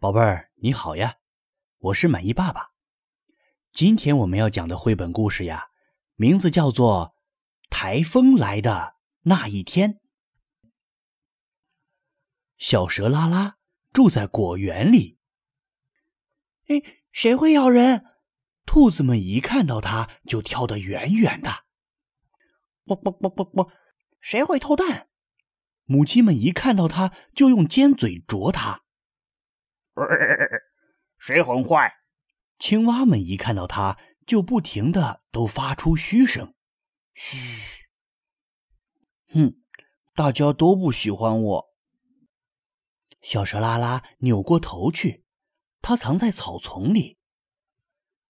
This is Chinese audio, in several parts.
宝贝儿，你好呀，我是满意爸爸。今天我们要讲的绘本故事呀，名字叫做《台风来的那一天》。小蛇拉拉住在果园里。哎，谁会咬人？兔子们一看到它就跳得远远的。啵啵啵啵啵，谁会偷蛋？母鸡们一看到它就用尖嘴啄它。谁很坏？青蛙们一看到它，就不停的都发出嘘声。嘘！哼，大家都不喜欢我。小蛇拉拉扭过头去，它藏在草丛里。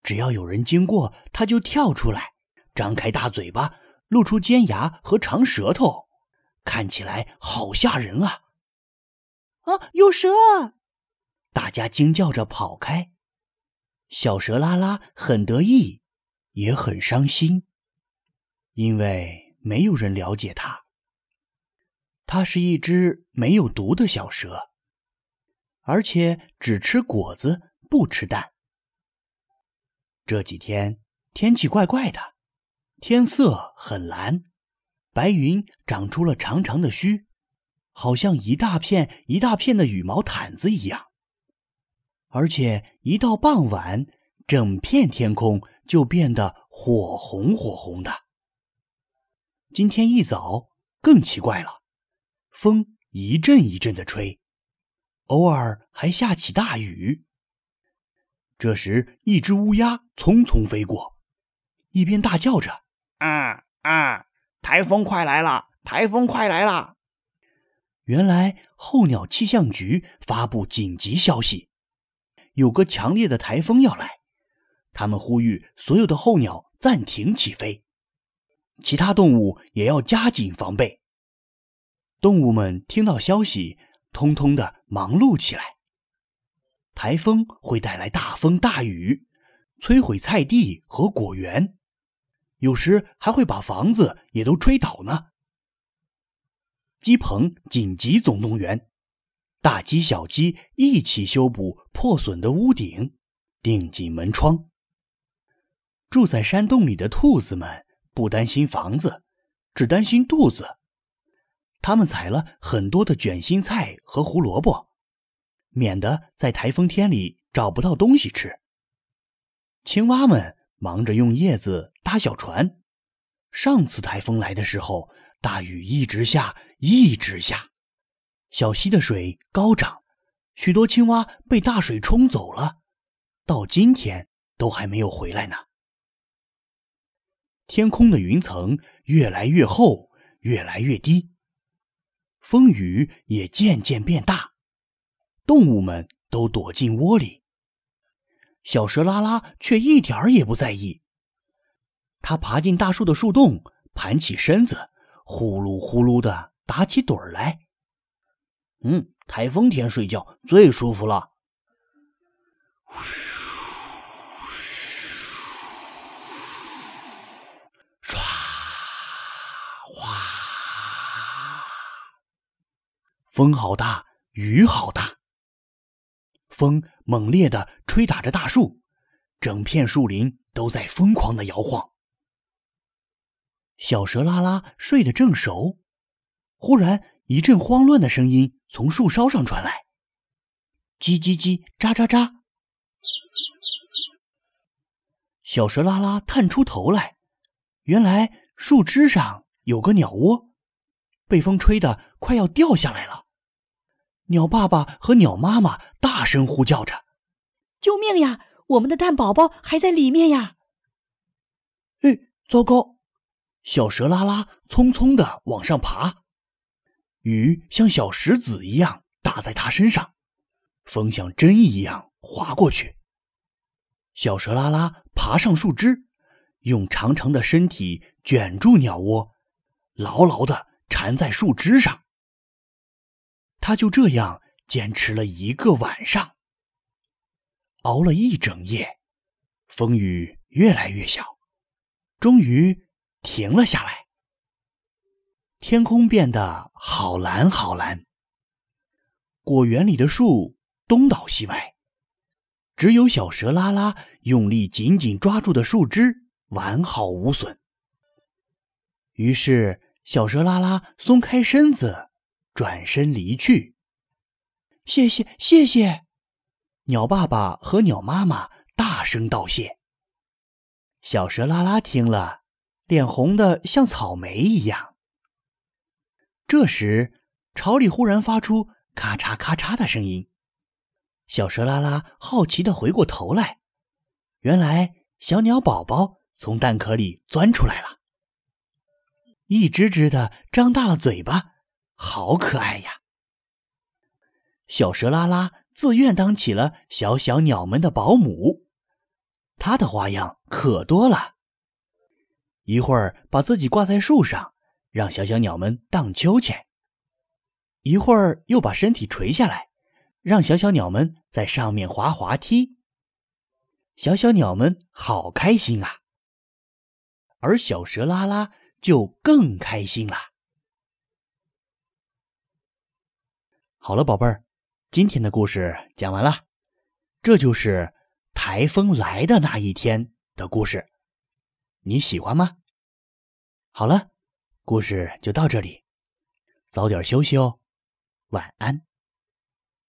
只要有人经过，它就跳出来，张开大嘴巴，露出尖牙和长舌头，看起来好吓人啊！啊，有蛇！大家惊叫着跑开，小蛇拉拉很得意，也很伤心，因为没有人了解它。它是一只没有毒的小蛇，而且只吃果子，不吃蛋。这几天天气怪怪的，天色很蓝，白云长出了长长的须，好像一大片一大片的羽毛毯子一样。而且一到傍晚，整片天空就变得火红火红的。今天一早更奇怪了，风一阵一阵的吹，偶尔还下起大雨。这时，一只乌鸦匆匆飞过，一边大叫着：“啊啊！台风快来了！台风快来了！”原来，候鸟气象局发布紧急消息。有个强烈的台风要来，他们呼吁所有的候鸟暂停起飞，其他动物也要加紧防备。动物们听到消息，通通的忙碌起来。台风会带来大风大雨，摧毁菜地和果园，有时还会把房子也都吹倒呢。鸡棚紧急总动员。大鸡、小鸡一起修补破损的屋顶，钉紧门窗。住在山洞里的兔子们不担心房子，只担心肚子。他们采了很多的卷心菜和胡萝卜，免得在台风天里找不到东西吃。青蛙们忙着用叶子搭小船。上次台风来的时候，大雨一直下，一直下。小溪的水高涨，许多青蛙被大水冲走了，到今天都还没有回来呢。天空的云层越来越厚，越来越低，风雨也渐渐变大，动物们都躲进窝里。小蛇拉拉却一点儿也不在意，它爬进大树的树洞，盘起身子，呼噜呼噜的打起盹儿来。嗯，台风天睡觉最舒服了。唰，哗，风好大，雨好大。风猛烈的吹打着大树，整片树林都在疯狂的摇晃。小蛇拉拉睡得正熟，忽然一阵慌乱的声音。从树梢上传来，叽叽叽，喳喳喳。小蛇拉拉探出头来，原来树枝上有个鸟窝，被风吹得快要掉下来了。鸟爸爸和鸟妈妈大声呼叫着：“救命呀！我们的蛋宝宝还在里面呀！”哎，糟糕！小蛇拉拉匆匆的往上爬。雨像小石子一样打在他身上，风像针一样划过去。小蛇拉拉爬上树枝，用长长的身体卷住鸟窝，牢牢的缠在树枝上。他就这样坚持了一个晚上，熬了一整夜，风雨越来越小，终于停了下来。天空变得好蓝好蓝，果园里的树东倒西歪，只有小蛇拉拉用力紧紧抓住的树枝完好无损。于是，小蛇拉拉松开身子，转身离去。谢谢，谢谢！鸟爸爸和鸟妈妈大声道谢。小蛇拉拉听了，脸红的像草莓一样。这时，巢里忽然发出咔嚓咔嚓的声音。小蛇拉拉好奇的回过头来，原来小鸟宝宝从蛋壳里钻出来了，一只只的张大了嘴巴，好可爱呀！小蛇拉拉自愿当起了小小鸟们的保姆，它的花样可多了。一会儿把自己挂在树上，让小小鸟们荡秋千；一会儿又把身体垂下来。让小小鸟们在上面滑滑梯，小小鸟们好开心啊！而小蛇拉拉就更开心了。好了，宝贝儿，今天的故事讲完了，这就是台风来的那一天的故事，你喜欢吗？好了，故事就到这里，早点休息哦，晚安。